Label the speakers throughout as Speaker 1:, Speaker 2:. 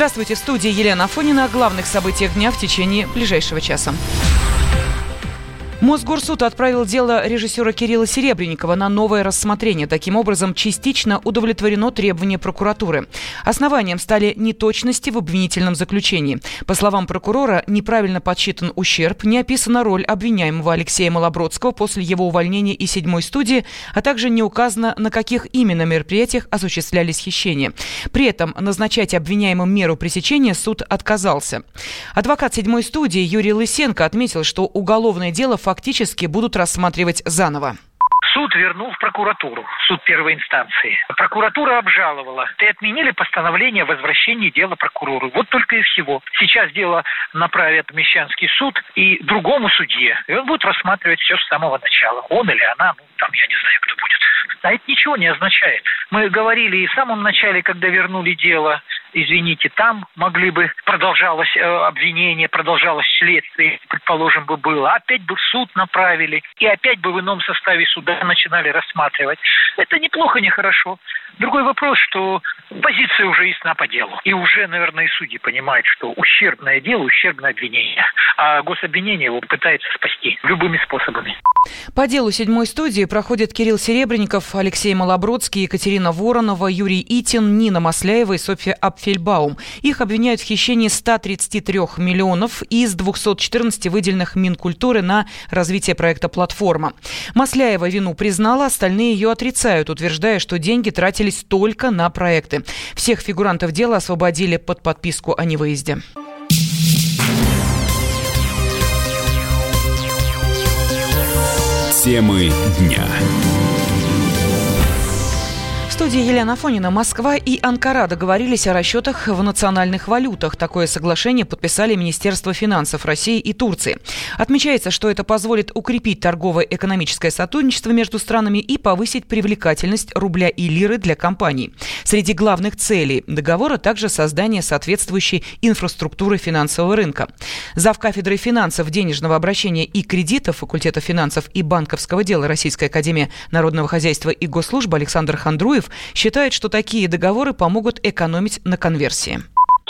Speaker 1: Здравствуйте, в студии Елена Афонина о главных событиях дня в течение ближайшего часа. Мосгорсуд отправил дело режиссера Кирилла Серебренникова на новое рассмотрение. Таким образом, частично удовлетворено требование прокуратуры. Основанием стали неточности в обвинительном заключении. По словам прокурора, неправильно подсчитан ущерб, не описана роль обвиняемого Алексея Малобродского после его увольнения из седьмой студии, а также не указано, на каких именно мероприятиях осуществлялись хищения. При этом назначать обвиняемым меру пресечения суд отказался. Адвокат седьмой студии Юрий Лысенко отметил, что уголовное дело фактически фактически будут рассматривать заново.
Speaker 2: Суд вернул в прокуратуру, суд первой инстанции. Прокуратура обжаловала. И отменили постановление о возвращении дела прокурору. Вот только и всего. Сейчас дело направят в Мещанский суд и другому судье. И он будет рассматривать все с самого начала. Он или она, ну, там, я не знаю, кто будет. А это ничего не означает. Мы говорили и в самом начале, когда вернули дело, извините, там могли бы продолжалось э, обвинение, продолжалось следствие, предположим, бы было. Опять бы суд направили, и опять бы в ином составе суда начинали рассматривать. Это неплохо, не хорошо. Другой вопрос, что позиция уже ясна по делу. И уже, наверное, и судьи понимают, что ущербное дело, ущербное обвинение. А гособвинение его пытается спасти любыми способами.
Speaker 1: По делу седьмой студии проходят Кирилл Серебренников, Алексей Малобродский, Екатерина Воронова, Юрий Итин, Нина Масляева и Софья Апфельбаум. Их обвиняют в хищении 133 миллионов из 214 выделенных Минкультуры на развитие проекта «Платформа». Масляева вину признала, остальные ее отрицают, утверждая, что деньги тратились только на проекты. Всех фигурантов дела освободили под подписку о невыезде.
Speaker 3: Темы дня
Speaker 1: студии Елена Фонина. Москва и Анкара договорились о расчетах в национальных валютах. Такое соглашение подписали Министерство финансов России и Турции. Отмечается, что это позволит укрепить торгово-экономическое сотрудничество между странами и повысить привлекательность рубля и лиры для компаний. Среди главных целей договора также создание соответствующей инфраструктуры финансового рынка. Зав кафедрой финансов, денежного обращения и кредитов факультета финансов и банковского дела Российской академии народного хозяйства и госслужбы Александр Хандруев считает, что такие договоры помогут экономить на конверсии.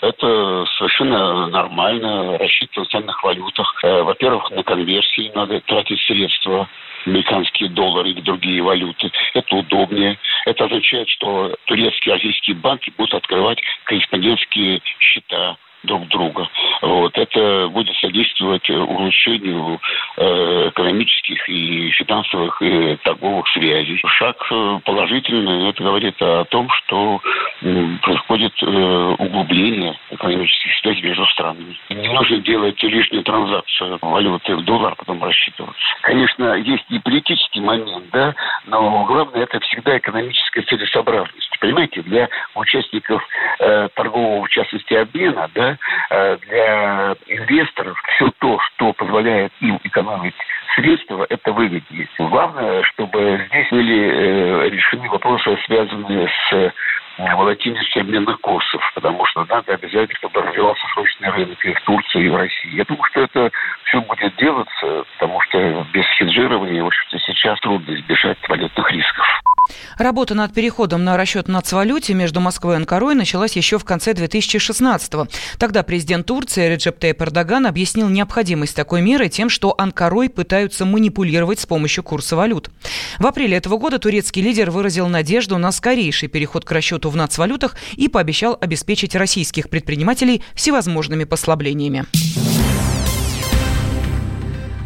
Speaker 4: Это совершенно нормально рассчитывать в ценных валютах. Э, во-первых, на конверсии надо тратить средства американские доллары или другие валюты. Это удобнее. Это означает, что турецкие, азийские банки будут открывать корреспондентские счета друг друга. Вот. Это будет содействовать улучшению э, экономических и финансовых и торговых связей. Шаг э, положительный. Это говорит о том, что происходит э, углубление экономических связей между странами. Не нужно делать лишнюю транзакцию валюты в доллар, потом рассчитываться. Конечно, есть и политический момент, да, но главное это всегда экономическая целесообразность. Понимаете, для участников э, торгового, в частности, обмена, да, для инвесторов все то, что позволяет им экономить средства, это выгоднее. Главное, чтобы здесь были э, решены вопросы, связанные с э, волатильностью обменных курсов, потому что надо обязательно, чтобы развивался срочный рынок и в Турции, и в России. Я думаю, что это все будет делаться, потому что без хеджирования, в общем-то, сейчас трудно избежать валютных рисков.
Speaker 1: Работа над переходом на расчет нацвалюте между Москвой и Анкарой началась еще в конце 2016-го. Тогда президент Турции Реджеп Тейп Эрдоган объяснил необходимость такой меры тем, что Анкарой пытаются манипулировать с помощью курса валют. В апреле этого года турецкий лидер выразил надежду на скорейший переход к расчету в нацвалютах и пообещал обеспечить российских предпринимателей всевозможными послаблениями.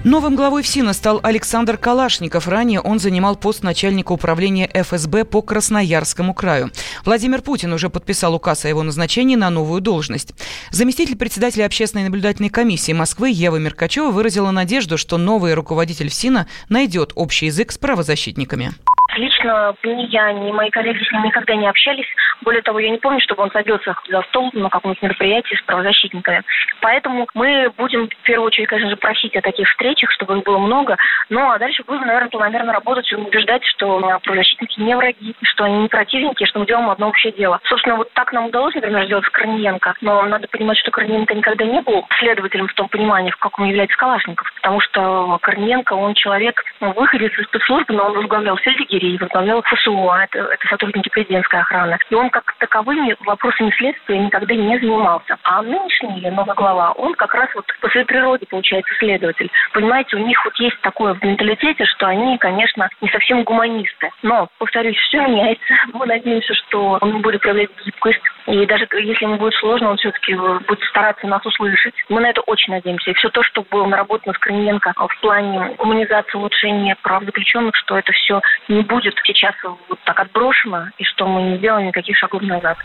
Speaker 1: Новым главой ФСИНа стал Александр Калашников. Ранее он занимал пост начальника управления ФСБ по Красноярскому краю. Владимир Путин уже подписал указ о его назначении на новую должность. Заместитель председателя общественной наблюдательной комиссии Москвы Ева Меркачева выразила надежду, что новый руководитель ФСИНа найдет общий язык с правозащитниками.
Speaker 5: Лично ни я, ни мои коллеги с ним никогда не общались. Более того, я не помню, чтобы он садился за стол на каком-нибудь мероприятии с правозащитниками. Поэтому мы будем в первую очередь, конечно же, просить о таких встречах, чтобы их было много. Ну, а дальше будем, наверное, планомерно работать и убеждать, что правозащитники не враги, что они не противники, что мы делаем одно общее дело. Собственно, вот так нам удалось, например, сделать с Корниенко. Но надо понимать, что Корниенко никогда не был следователем в том понимании, в каком является Калашников. Потому что Корниенко, он человек, ну, выходец из спецслужбы, но он возглавлял все лагерей людей, возглавлял ФСО, это, это сотрудники президентской охраны. И он как таковыми вопросами следствия никогда не занимался. А нынешний новый глава, он как раз вот по своей природе, получается, следователь. Понимаете, у них вот есть такое в менталитете, что они, конечно, не совсем гуманисты. Но, повторюсь, все меняется. Мы надеемся, что он будет проявлять гибкость. И даже если ему будет сложно, он все-таки будет стараться нас услышать. Мы на это очень надеемся. И все то, что было наработано с Корниенко в плане гуманизации, улучшения прав заключенных, что это все не будет сейчас вот так отброшено, и что мы не сделаем никаких шагов назад.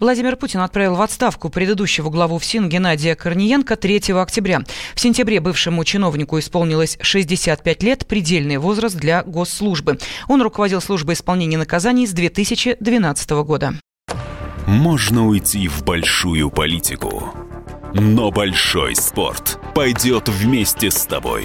Speaker 1: Владимир Путин отправил в отставку предыдущего главу ФСИН Геннадия Корниенко 3 октября. В сентябре бывшему чиновнику исполнилось 65 лет, предельный возраст для госслужбы. Он руководил службой исполнения наказаний с 2012 года.
Speaker 3: Можно уйти в большую политику, но большой спорт пойдет вместе с тобой.